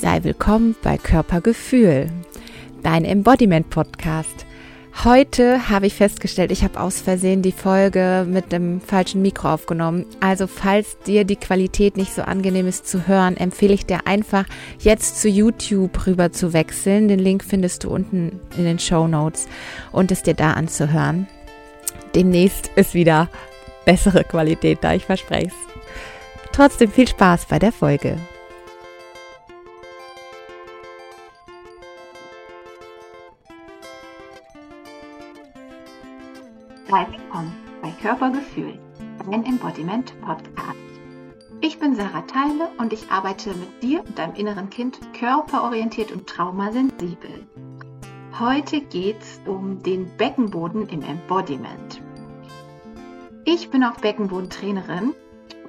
Sei willkommen bei Körpergefühl, dein Embodiment-Podcast. Heute habe ich festgestellt, ich habe aus Versehen die Folge mit dem falschen Mikro aufgenommen. Also falls dir die Qualität nicht so angenehm ist zu hören, empfehle ich dir einfach jetzt zu YouTube rüber zu wechseln. Den Link findest du unten in den Show Notes und es dir da anzuhören. Demnächst ist wieder bessere Qualität da, ich verspreche es. Trotzdem viel Spaß bei der Folge. Sei willkommen bei Körpergefühl, dein Embodiment Podcast. Ich bin Sarah Teile und ich arbeite mit dir und deinem inneren Kind körperorientiert und traumasensibel. Heute geht es um den Beckenboden im Embodiment. Ich bin auch Beckenbodentrainerin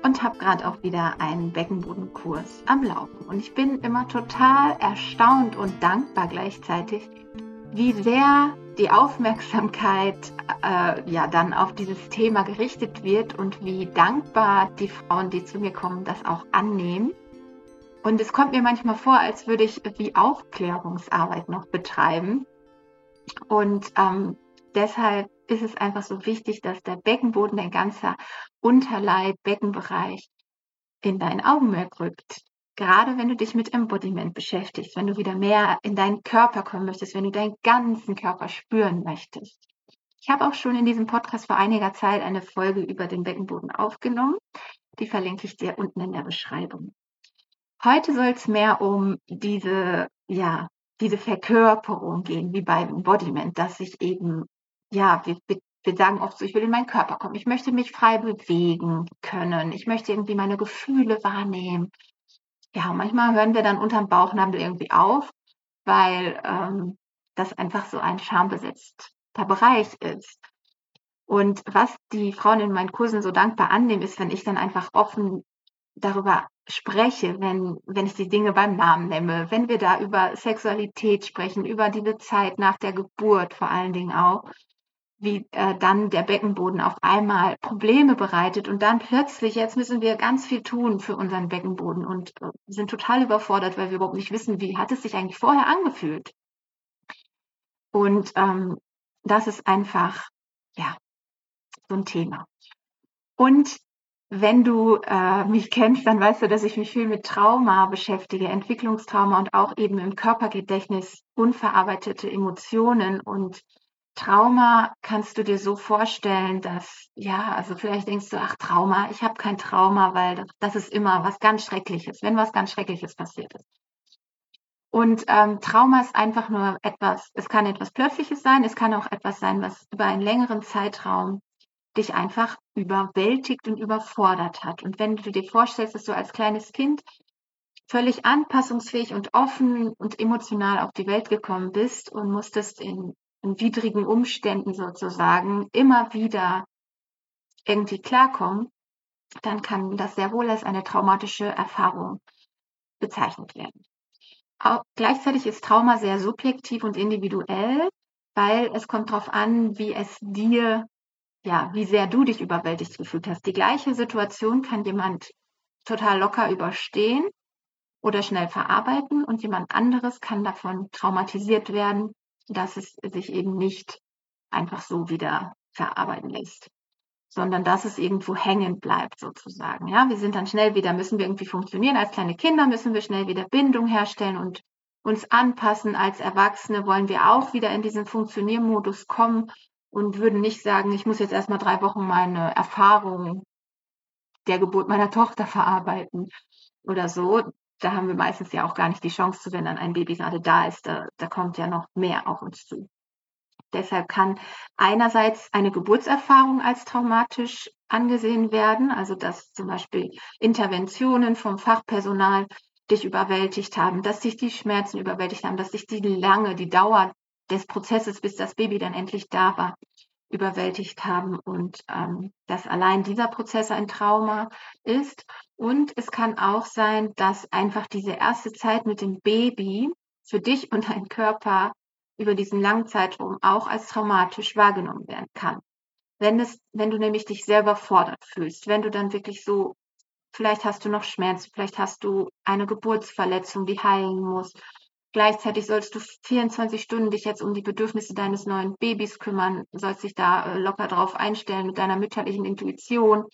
und habe gerade auch wieder einen Beckenbodenkurs am Laufen. Und ich bin immer total erstaunt und dankbar gleichzeitig, wie sehr die Aufmerksamkeit äh, ja dann auf dieses Thema gerichtet wird und wie dankbar die Frauen, die zu mir kommen, das auch annehmen. Und es kommt mir manchmal vor, als würde ich wie Aufklärungsarbeit noch betreiben. Und ähm, deshalb ist es einfach so wichtig, dass der Beckenboden, dein ganzer Unterleib, Beckenbereich in dein Augenmerk rückt gerade wenn du dich mit Embodiment beschäftigst, wenn du wieder mehr in deinen Körper kommen möchtest, wenn du deinen ganzen Körper spüren möchtest. Ich habe auch schon in diesem Podcast vor einiger Zeit eine Folge über den Beckenboden aufgenommen. Die verlinke ich dir unten in der Beschreibung. Heute soll es mehr um diese, ja, diese Verkörperung gehen, wie beim Embodiment, dass ich eben, ja, wir, wir sagen oft so, ich will in meinen Körper kommen, ich möchte mich frei bewegen können, ich möchte irgendwie meine Gefühle wahrnehmen, ja, manchmal hören wir dann unterm Bauchnabel irgendwie auf, weil ähm, das einfach so ein schambesetzter Bereich ist. Und was die Frauen in meinen Kursen so dankbar annehmen, ist, wenn ich dann einfach offen darüber spreche, wenn, wenn ich die Dinge beim Namen nenne, wenn wir da über Sexualität sprechen, über diese Zeit nach der Geburt vor allen Dingen auch, wie äh, dann der Beckenboden auf einmal Probleme bereitet und dann plötzlich, jetzt müssen wir ganz viel tun für unseren Beckenboden und äh, sind total überfordert, weil wir überhaupt nicht wissen, wie hat es sich eigentlich vorher angefühlt. Und ähm, das ist einfach, ja, so ein Thema. Und wenn du äh, mich kennst, dann weißt du, dass ich mich viel mit Trauma beschäftige, Entwicklungstrauma und auch eben im Körpergedächtnis unverarbeitete Emotionen und Trauma kannst du dir so vorstellen, dass, ja, also vielleicht denkst du, ach Trauma, ich habe kein Trauma, weil das, das, ist immer was ganz Schreckliches, wenn was ganz Schreckliches passiert ist. Und ähm, Trauma ist einfach nur etwas, es kann etwas Plötzliches sein, es kann auch etwas sein, was über einen längeren Zeitraum dich einfach überwältigt und überfordert hat. Und wenn du dir vorstellst, dass du als kleines Kind völlig anpassungsfähig und offen und emotional auf die Welt gekommen bist und musstest in in widrigen Umständen sozusagen immer wieder irgendwie klarkommen, dann kann das sehr wohl als eine traumatische Erfahrung bezeichnet werden. Auch gleichzeitig ist Trauma sehr subjektiv und individuell, weil es kommt darauf an, wie es dir, ja, wie sehr du dich überwältigt gefühlt hast. Die gleiche Situation kann jemand total locker überstehen oder schnell verarbeiten und jemand anderes kann davon traumatisiert werden dass es sich eben nicht einfach so wieder verarbeiten lässt, sondern dass es irgendwo hängen bleibt sozusagen. Ja, wir sind dann schnell wieder, müssen wir irgendwie funktionieren. Als kleine Kinder müssen wir schnell wieder Bindung herstellen und uns anpassen. Als Erwachsene wollen wir auch wieder in diesen Funktioniermodus kommen und würden nicht sagen, ich muss jetzt erstmal drei Wochen meine Erfahrung der Geburt meiner Tochter verarbeiten oder so da haben wir meistens ja auch gar nicht die Chance zu, wenn dann ein Baby gerade da ist. Da, da kommt ja noch mehr auf uns zu. Deshalb kann einerseits eine Geburtserfahrung als traumatisch angesehen werden, also dass zum Beispiel Interventionen vom Fachpersonal dich überwältigt haben, dass dich die Schmerzen überwältigt haben, dass dich die lange, die Dauer des Prozesses, bis das Baby dann endlich da war, überwältigt haben und ähm, dass allein dieser Prozess ein Trauma ist. Und es kann auch sein, dass einfach diese erste Zeit mit dem Baby für dich und deinen Körper über diesen langen Zeitraum auch als traumatisch wahrgenommen werden kann. Wenn es, wenn du nämlich dich selber fordert fühlst, wenn du dann wirklich so Vielleicht hast du noch Schmerz, vielleicht hast du eine Geburtsverletzung, die heilen muss. Gleichzeitig sollst du 24 Stunden dich jetzt um die Bedürfnisse deines neuen Babys kümmern, sollst dich da äh, locker drauf einstellen mit deiner mütterlichen Intuition.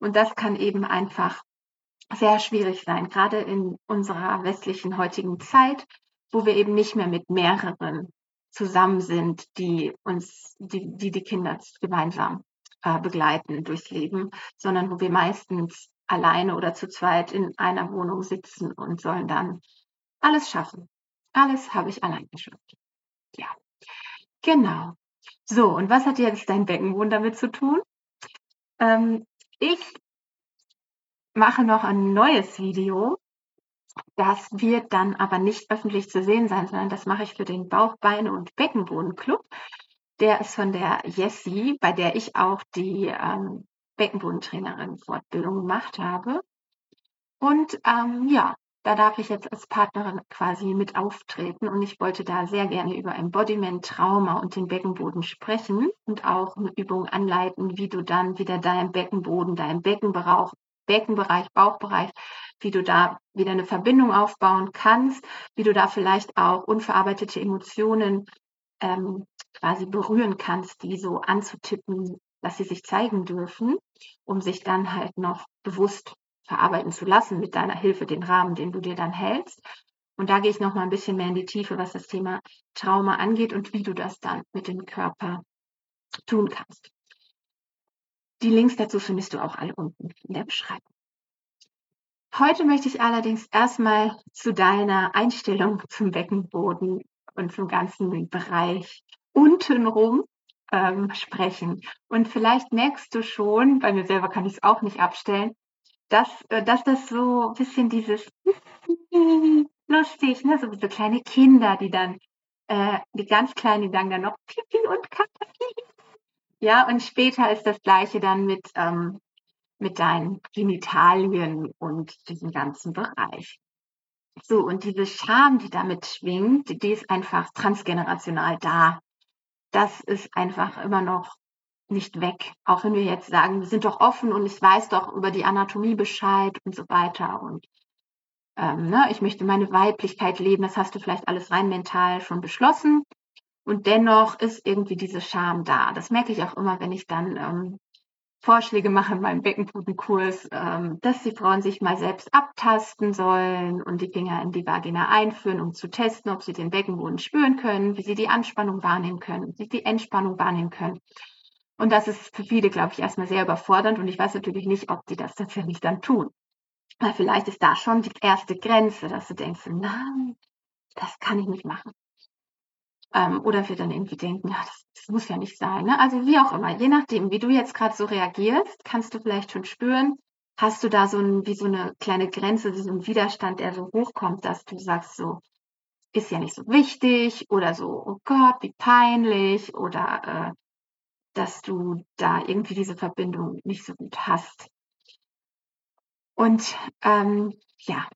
Und das kann eben einfach sehr schwierig sein, gerade in unserer westlichen heutigen Zeit, wo wir eben nicht mehr mit mehreren zusammen sind, die uns, die die, die Kinder gemeinsam äh, begleiten durchs Leben, sondern wo wir meistens alleine oder zu zweit in einer Wohnung sitzen und sollen dann alles schaffen. Alles habe ich allein geschafft. Ja, genau. So, und was hat jetzt dein Beckenboden damit zu tun? Ähm, ich mache noch ein neues Video. Das wird dann aber nicht öffentlich zu sehen sein, sondern das mache ich für den Bauch, Beine und Beckenboden Club. Der ist von der Jessie, bei der ich auch die ähm, Beckenbodentrainerin Fortbildung gemacht habe. Und ähm, ja, da darf ich jetzt als Partnerin quasi mit auftreten und ich wollte da sehr gerne über Embodiment, Trauma und den Beckenboden sprechen und auch eine Übung anleiten, wie du dann wieder deinen Beckenboden, deinen Beckenbereich, Beckenbereich, Bauchbereich, wie du da wieder eine Verbindung aufbauen kannst, wie du da vielleicht auch unverarbeitete Emotionen ähm, quasi berühren kannst, die so anzutippen, dass sie sich zeigen dürfen, um sich dann halt noch bewusst verarbeiten zu lassen mit deiner Hilfe, den Rahmen, den du dir dann hältst. Und da gehe ich noch mal ein bisschen mehr in die Tiefe, was das Thema Trauma angeht und wie du das dann mit dem Körper tun kannst. Die Links dazu findest du auch alle unten in der Beschreibung. Heute möchte ich allerdings erstmal zu deiner Einstellung zum Beckenboden und zum ganzen Bereich untenrum ähm, sprechen. Und vielleicht merkst du schon, bei mir selber kann ich es auch nicht abstellen, dass, äh, dass das so ein bisschen dieses lustig, ne? so diese kleine Kinder, die dann, äh, die ganz Kleinen, die dann noch Pipi und Kaka. Ja, und später ist das Gleiche dann mit, ähm, mit deinen Genitalien und diesem ganzen Bereich. So, und diese Scham, die damit schwingt, die ist einfach transgenerational da. Das ist einfach immer noch nicht weg. Auch wenn wir jetzt sagen, wir sind doch offen und ich weiß doch über die Anatomie Bescheid und so weiter. Und ähm, ne, ich möchte meine Weiblichkeit leben, das hast du vielleicht alles rein mental schon beschlossen. Und dennoch ist irgendwie diese Scham da. Das merke ich auch immer, wenn ich dann ähm, Vorschläge mache in meinem Beckenbodenkurs, ähm, dass die Frauen sich mal selbst abtasten sollen und die Finger in die Vagina einführen, um zu testen, ob sie den Beckenboden spüren können, wie sie die Anspannung wahrnehmen können, wie sie die Entspannung wahrnehmen können. Und das ist für viele, glaube ich, erstmal sehr überfordernd und ich weiß natürlich nicht, ob die das tatsächlich dann tun. Weil vielleicht ist da schon die erste Grenze, dass du denkst, nein, das kann ich nicht machen. Ähm, oder wir dann irgendwie denken, ja, das, das muss ja nicht sein. Ne? Also wie auch immer, je nachdem, wie du jetzt gerade so reagierst, kannst du vielleicht schon spüren, hast du da so ein, wie so eine kleine Grenze, so ein Widerstand, der so hochkommt, dass du sagst so, ist ja nicht so wichtig oder so, oh Gott, wie peinlich oder äh, dass du da irgendwie diese Verbindung nicht so gut hast. Und ähm, ja,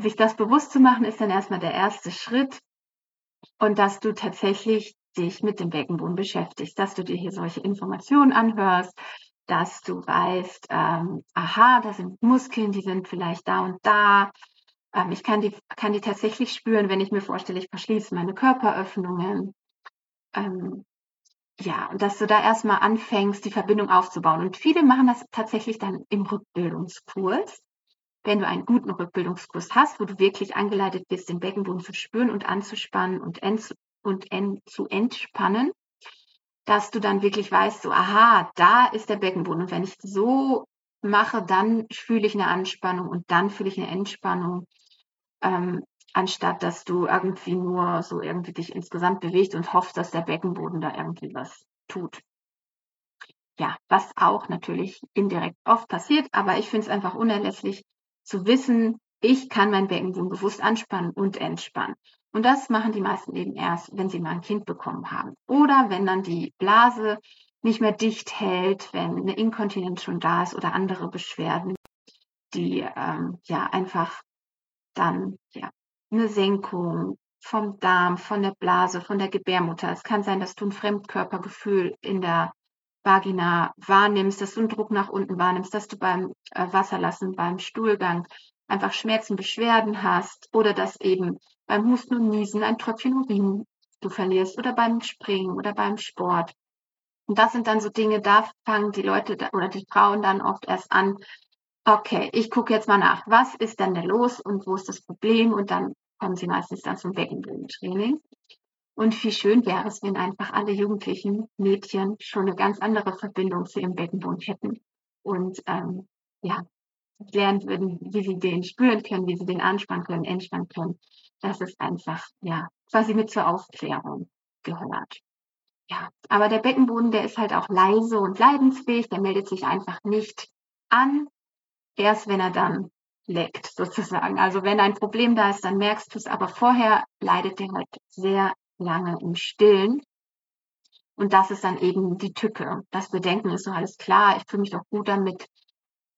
sich das bewusst zu machen, ist dann erstmal der erste Schritt. Und dass du tatsächlich dich mit dem Beckenboden beschäftigst, dass du dir hier solche Informationen anhörst, dass du weißt, ähm, aha, da sind Muskeln, die sind vielleicht da und da. Ähm, ich kann die, kann die tatsächlich spüren, wenn ich mir vorstelle, ich verschließe meine Körperöffnungen. Ähm, ja, und dass du da erstmal anfängst, die Verbindung aufzubauen. Und viele machen das tatsächlich dann im Rückbildungskurs. Wenn du einen guten Rückbildungskurs hast, wo du wirklich angeleitet bist, den Beckenboden zu spüren und anzuspannen und, ent und ent zu entspannen, dass du dann wirklich weißt, so, aha, da ist der Beckenboden. Und wenn ich so mache, dann fühle ich eine Anspannung und dann fühle ich eine Entspannung. Ähm, anstatt dass du irgendwie nur so irgendwie dich insgesamt bewegst und hoffst, dass der Beckenboden da irgendwie was tut. Ja, was auch natürlich indirekt oft passiert, aber ich finde es einfach unerlässlich zu wissen, ich kann mein Beckenboden bewusst anspannen und entspannen. Und das machen die meisten eben erst, wenn sie mal ein Kind bekommen haben. Oder wenn dann die Blase nicht mehr dicht hält, wenn eine Inkontinenz schon da ist oder andere Beschwerden, die ähm, ja einfach dann ja eine Senkung vom Darm, von der Blase, von der Gebärmutter. Es kann sein, dass du ein Fremdkörpergefühl in der Vagina wahrnimmst, dass du einen Druck nach unten wahrnimmst, dass du beim äh, Wasserlassen, beim Stuhlgang einfach Schmerzen, Beschwerden hast oder dass eben beim Husten und Niesen ein Tröpfchen Urin du verlierst oder beim Springen oder beim Sport. Und das sind dann so Dinge, da fangen die Leute oder die Frauen dann oft erst an, okay, ich gucke jetzt mal nach, was ist denn da los und wo ist das Problem? Und dann kommen sie meistens dann zum Beckenbodentraining. Und wie schön wäre es, wenn einfach alle jugendlichen Mädchen schon eine ganz andere Verbindung zu ihrem Beckenboden hätten und ähm, ja, lernen würden, wie sie den spüren können, wie sie den anspannen können, entspannen können. Das ist einfach, ja, quasi mit zur Aufklärung gehört. Ja, aber der Beckenboden, der ist halt auch leise und leidensfähig, der meldet sich einfach nicht an, erst wenn er dann leckt, sozusagen. Also wenn ein Problem da ist, dann merkst du es, aber vorher leidet der halt sehr lange im Stillen. Und das ist dann eben die Tücke. Das Bedenken ist so alles klar, ich fühle mich doch gut damit.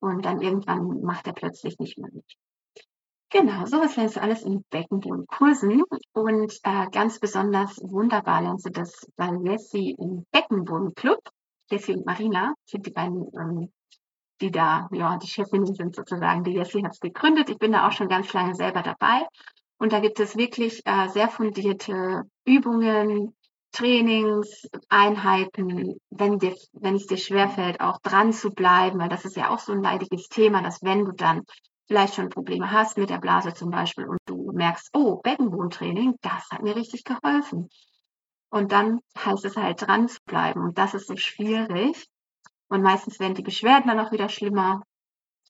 Und dann irgendwann macht er plötzlich nicht mehr mit. Genau, sowas lernst du alles in Beckenbodenkursen. Und äh, ganz besonders wunderbar lernst du das bei Jessie im Beckenbodenclub. Jessie und Marina sind die beiden, ähm, die da, ja, die Chefinnen sind sozusagen. Die Jessie hat es gegründet. Ich bin da auch schon ganz lange selber dabei. Und da gibt es wirklich äh, sehr fundierte Übungen, Trainings, Einheiten, wenn, dir, wenn es dir schwerfällt, auch dran zu bleiben, weil das ist ja auch so ein leidiges Thema, dass wenn du dann vielleicht schon Probleme hast mit der Blase zum Beispiel und du merkst, oh, Beckenbodentraining, das hat mir richtig geholfen. Und dann heißt es halt dran zu bleiben und das ist so schwierig. Und meistens werden die Beschwerden dann auch wieder schlimmer,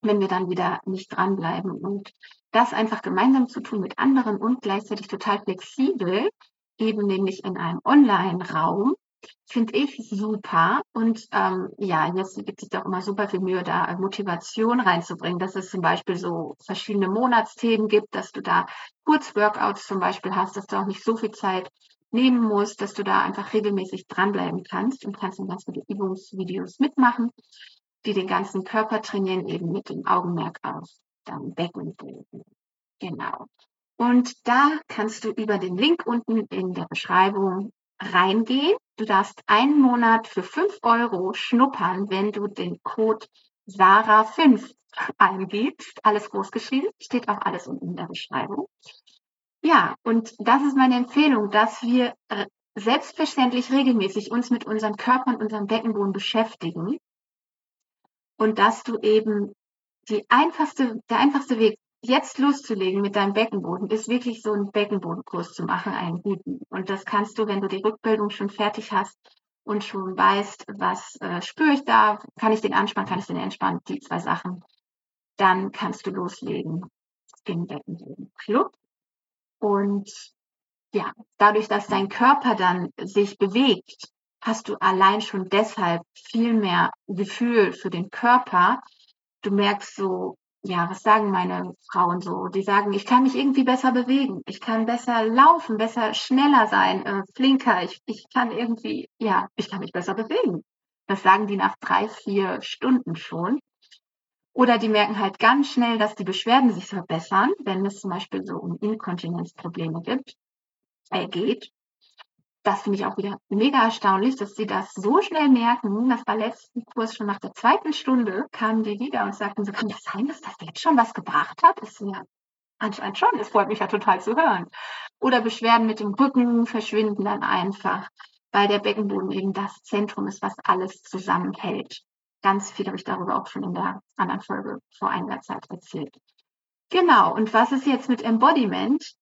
wenn wir dann wieder nicht dranbleiben. Und das einfach gemeinsam zu tun mit anderen und gleichzeitig total flexibel, eben nämlich in einem Online-Raum, finde ich super. Und ähm, ja, jetzt gibt es auch immer super viel Mühe, da Motivation reinzubringen, dass es zum Beispiel so verschiedene Monatsthemen gibt, dass du da Kurzworkouts zum Beispiel hast, dass du auch nicht so viel Zeit nehmen musst, dass du da einfach regelmäßig dranbleiben kannst und kannst dann ganz viele Übungsvideos mitmachen, die den ganzen Körper trainieren, eben mit dem Augenmerk auf dann Beckenboden. Genau. Und da kannst du über den Link unten in der Beschreibung reingehen. Du darfst einen Monat für fünf Euro schnuppern, wenn du den Code Sarah5 eingibst. Alles großgeschrieben, steht auch alles unten in der Beschreibung. Ja, und das ist meine Empfehlung, dass wir äh, selbstverständlich regelmäßig uns mit unserem Körper und unserem Beckenboden beschäftigen und dass du eben die einfachste, der einfachste Weg jetzt loszulegen mit deinem Beckenboden, ist wirklich so einen Beckenbodenkurs zu machen, einen guten. Und das kannst du, wenn du die Rückbildung schon fertig hast und schon weißt, was äh, spüre ich da, kann ich den anspannen, kann ich den entspannen, die zwei Sachen, dann kannst du loslegen im Beckenbodenclub. Und ja, dadurch, dass dein Körper dann sich bewegt, hast du allein schon deshalb viel mehr Gefühl für den Körper. Du merkst so, ja, was sagen meine Frauen so? Die sagen, ich kann mich irgendwie besser bewegen, ich kann besser laufen, besser schneller sein, äh, flinker, ich, ich kann irgendwie, ja, ich kann mich besser bewegen. Das sagen die nach drei, vier Stunden schon. Oder die merken halt ganz schnell, dass die Beschwerden sich verbessern, wenn es zum Beispiel so um Inkontinenzprobleme gibt, äh, geht das finde ich auch wieder mega erstaunlich, dass sie das so schnell merken. Das war letzten Kurs schon nach der zweiten Stunde, kamen die wieder und sagten, so kann das sein, dass das jetzt schon was gebracht hat? Ist ja anscheinend schon. Es freut mich ja total zu hören. Oder Beschwerden mit dem Rücken verschwinden dann einfach, weil der Beckenboden eben das Zentrum ist, was alles zusammenhält. Ganz viel habe ich darüber auch schon in der anderen Folge vor einiger Zeit erzählt. Genau. Und was ist jetzt mit Embodiment?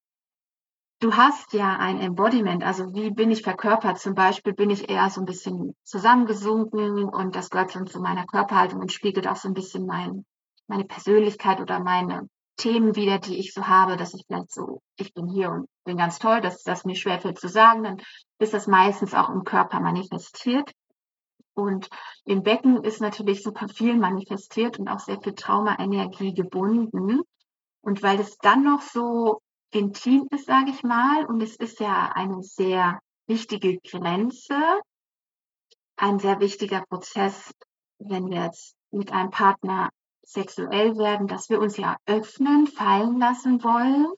Du hast ja ein Embodiment, also wie bin ich verkörpert? Zum Beispiel bin ich eher so ein bisschen zusammengesunken und das gehört schon zu meiner Körperhaltung und spiegelt auch so ein bisschen mein, meine Persönlichkeit oder meine Themen wieder, die ich so habe, dass ich vielleicht so, ich bin hier und bin ganz toll, dass das mir schwerfällt zu sagen, dann ist das meistens auch im Körper manifestiert. Und im Becken ist natürlich super viel manifestiert und auch sehr viel Traumaenergie gebunden. Und weil es dann noch so intim ist, sage ich mal. Und es ist ja eine sehr wichtige Grenze, ein sehr wichtiger Prozess, wenn wir jetzt mit einem Partner sexuell werden, dass wir uns ja öffnen, fallen lassen wollen.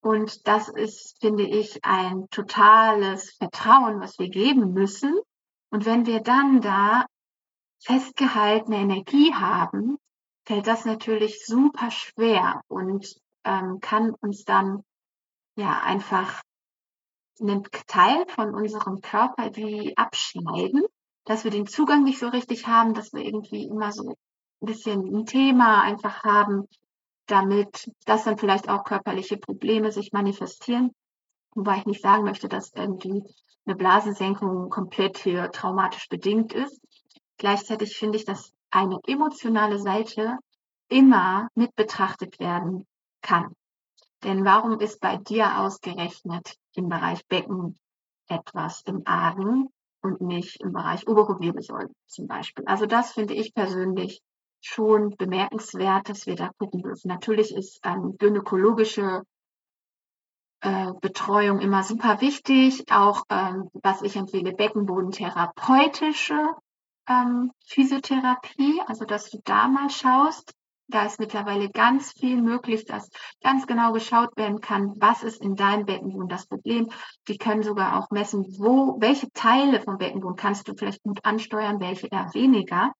Und das ist, finde ich, ein totales Vertrauen, was wir geben müssen, Und wenn wir dann da festgehaltene Energie haben, fällt das natürlich super schwer und ähm, kann uns dann ja einfach einen Teil von unserem Körper wie abschneiden, dass wir den Zugang nicht so richtig haben, dass wir irgendwie immer so ein bisschen ein Thema einfach haben, damit das dann vielleicht auch körperliche Probleme sich manifestieren. Wobei ich nicht sagen möchte, dass irgendwie eine Blasensenkung komplett hier traumatisch bedingt ist. Gleichzeitig finde ich, dass eine emotionale Seite immer mit betrachtet werden kann. Denn warum ist bei dir ausgerechnet im Bereich Becken etwas im Argen und nicht im Bereich obere Wirbelsäule zum Beispiel? Also das finde ich persönlich schon bemerkenswert, dass wir da gucken dürfen. Natürlich ist ähm, gynäkologische äh, Betreuung immer super wichtig. Auch ähm, was ich empfehle, Beckenbodentherapeutische ähm, Physiotherapie, also dass du da mal schaust. Da ist mittlerweile ganz viel möglich, dass ganz genau geschaut werden kann, was ist in deinem Beckenboden das Problem. Die können sogar auch messen, wo, welche Teile vom Beckenboden kannst du vielleicht gut ansteuern, welche eher weniger.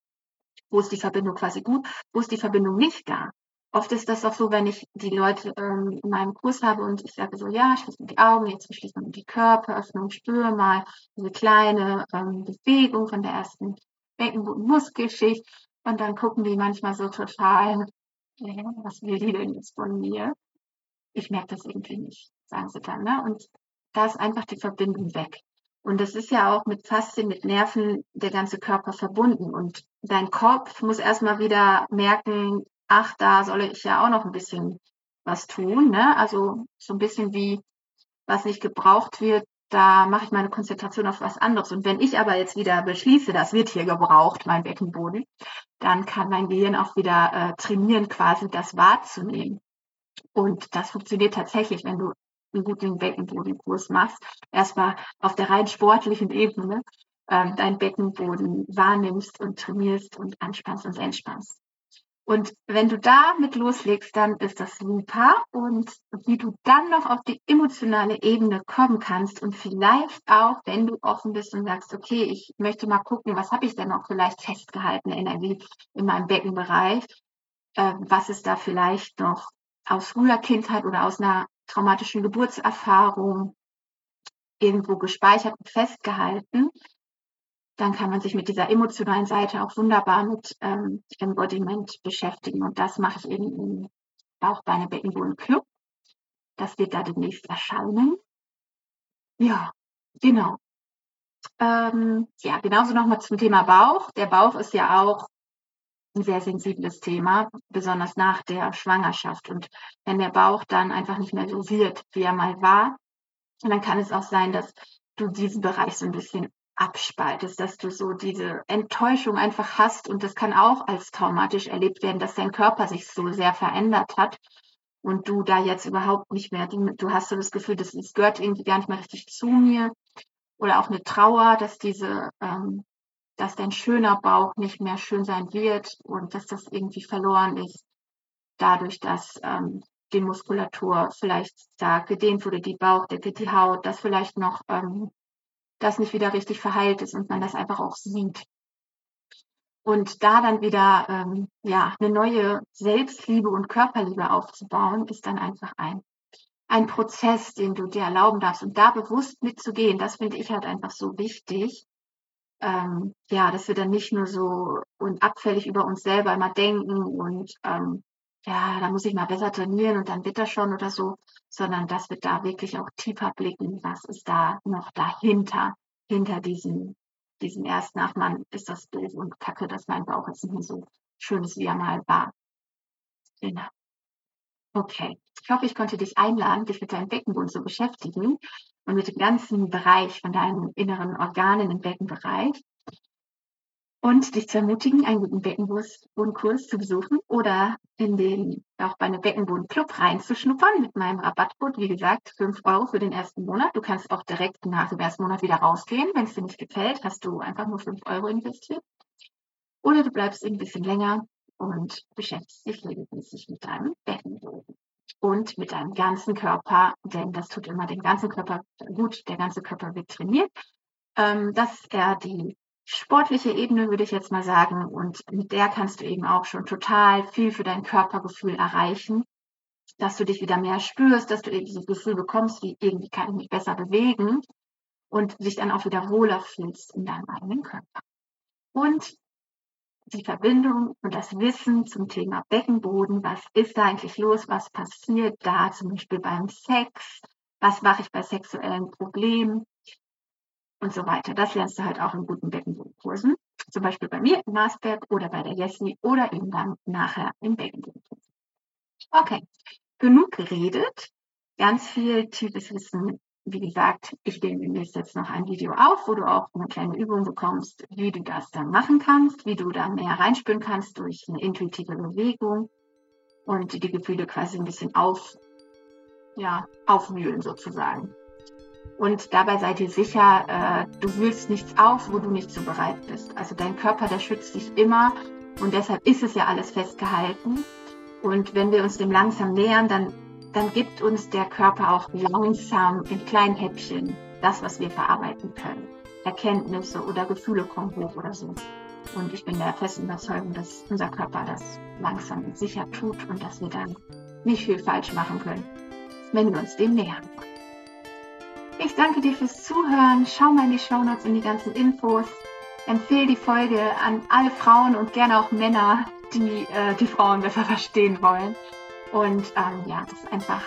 Wo ist die Verbindung quasi gut? Wo ist die Verbindung nicht da? Oft ist das auch so, wenn ich die Leute ähm, in meinem Kurs habe und ich sage so, ja, schließe die Augen, jetzt schließt man die Körperöffnung, spüre mal diese kleine ähm, Bewegung von der ersten Beckenboden-Muskelschicht und dann gucken die manchmal so total, was will die denn jetzt von mir? Ich merke das irgendwie nicht, sagen sie dann. Ne? Und da ist einfach die Verbindung weg. Und das ist ja auch mit Faszien, mit Nerven der ganze Körper verbunden. Und dein Kopf muss erstmal wieder merken, ach, da soll ich ja auch noch ein bisschen was tun. Ne? Also so ein bisschen wie, was nicht gebraucht wird, da mache ich meine Konzentration auf was anderes. Und wenn ich aber jetzt wieder beschließe, das wird hier gebraucht, mein Beckenboden, dann kann mein Gehirn auch wieder äh, trainieren, quasi das wahrzunehmen. Und das funktioniert tatsächlich, wenn du einen guten Beckenbodenkurs machst. Erstmal auf der rein sportlichen Ebene ähm, deinen Beckenboden wahrnimmst und trainierst und anspannst und entspannst. Und wenn du damit loslegst, dann ist das super. Und wie du dann noch auf die emotionale Ebene kommen kannst und vielleicht auch, wenn du offen bist und sagst, okay, ich möchte mal gucken, was habe ich denn noch vielleicht festgehaltene Energie in meinem Beckenbereich? Äh, was ist da vielleicht noch aus früher Kindheit oder aus einer traumatischen Geburtserfahrung irgendwo gespeichert und festgehalten? Dann kann man sich mit dieser emotionalen Seite auch wunderbar mit ähm, Embodiment beschäftigen. Und das mache ich eben im Bauchbeine Beckenboden Club. Das wird da demnächst erscheinen. Ja, genau. Ähm, ja, genauso nochmal zum Thema Bauch. Der Bauch ist ja auch ein sehr sensibles Thema, besonders nach der Schwangerschaft. Und wenn der Bauch dann einfach nicht mehr so wird, wie er mal war, dann kann es auch sein, dass du diesen Bereich so ein bisschen abspaltest, dass du so diese Enttäuschung einfach hast. Und das kann auch als traumatisch erlebt werden, dass dein Körper sich so sehr verändert hat und du da jetzt überhaupt nicht mehr, du, hast so das Gefühl, das, das gehört irgendwie gar nicht mehr richtig zu mir. Oder auch eine Trauer, dass diese, ähm, dass dein schöner Bauch nicht mehr schön sein wird und dass das irgendwie verloren ist, dadurch, dass ähm, die Muskulatur vielleicht da gedehnt wurde, die Bauchdecke, die Haut, dass vielleicht noch ähm, das nicht wieder richtig verheilt ist und man das einfach auch sieht. Und da dann wieder ähm, ja eine neue Selbstliebe und Körperliebe aufzubauen, ist dann einfach ein ein Prozess, den du dir erlauben darfst und da bewusst mitzugehen. Das finde ich halt einfach so wichtig. Ähm, ja, dass wir dann nicht nur so und abfällig über uns selber immer denken und ähm, ja, da muss ich mal besser trainieren und dann wird das schon oder so, sondern dass wir da wirklich auch tiefer blicken, was ist da noch dahinter, hinter diesem, diesem ersten, ach man, ist das doof und kacke, dass mein Bauch jetzt nicht mehr so schön ist, wie er mal war. Genau. Okay. Ich hoffe, ich konnte dich einladen, dich mit deinem Beckenboden zu beschäftigen und mit dem ganzen Bereich von deinen inneren Organen im Beckenbereich und dich zu ermutigen, einen guten Beckenbodenkurs zu besuchen oder in den auch bei einem Beckenbodenclub reinzuschnuppern mit meinem Rabattcode. Wie gesagt, 5 Euro für den ersten Monat. Du kannst auch direkt nach dem ersten Monat wieder rausgehen. Wenn es dir nicht gefällt, hast du einfach nur 5 Euro investiert. Oder du bleibst ein bisschen länger und beschäftigst dich regelmäßig mit deinem Beckenboden und mit deinem ganzen Körper, denn das tut immer den ganzen Körper gut. Der ganze Körper wird trainiert, ähm, dass er die sportliche Ebene, würde ich jetzt mal sagen. Und mit der kannst du eben auch schon total viel für dein Körpergefühl erreichen, dass du dich wieder mehr spürst, dass du eben dieses Gefühl bekommst, wie irgendwie kann ich mich besser bewegen und dich dann auch wieder wohler fühlst in deinem eigenen Körper. Und die Verbindung und das Wissen zum Thema Beckenboden, was ist da eigentlich los, was passiert da zum Beispiel beim Sex, was mache ich bei sexuellen Problemen und so weiter. Das lernst du halt auch in guten Beckenbodenkursen, zum Beispiel bei mir in Marsberg oder bei der Jessie oder eben dann nachher im Beckenbodenkurs. Okay, genug geredet, ganz viel tiefes Wissen wie gesagt, ich nehme demnächst jetzt noch ein Video auf, wo du auch eine kleine Übung bekommst, wie du das dann machen kannst, wie du da mehr reinspüren kannst durch eine intuitive Bewegung und die Gefühle quasi ein bisschen auf, ja, aufwühlen sozusagen. Und dabei sei dir sicher, äh, du wühlst nichts auf, wo du nicht so bereit bist. Also dein Körper, der schützt dich immer und deshalb ist es ja alles festgehalten. Und wenn wir uns dem langsam nähern, dann dann gibt uns der Körper auch langsam in kleinen Häppchen das, was wir verarbeiten können. Erkenntnisse oder Gefühle kommen hoch oder so. Und ich bin der festen Überzeugung, dass unser Körper das langsam und sicher tut und dass wir dann nicht viel falsch machen können, wenn wir uns dem nähern wollen. Ich danke dir fürs Zuhören. Schau mal in die Shownotes in die ganzen Infos. Empfehle die Folge an alle Frauen und gerne auch Männer, die äh, die Frauen besser verstehen wollen. Und ähm, ja, das ist einfach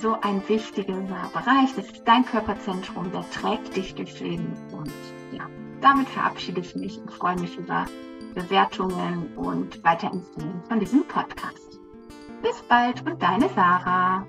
so ein wichtiger Bereich. Das ist dein Körperzentrum, der trägt dich durchs Leben. Und ja, damit verabschiede ich mich und freue mich über Bewertungen und Weiterempfehlen von diesem Podcast. Bis bald und deine Sarah.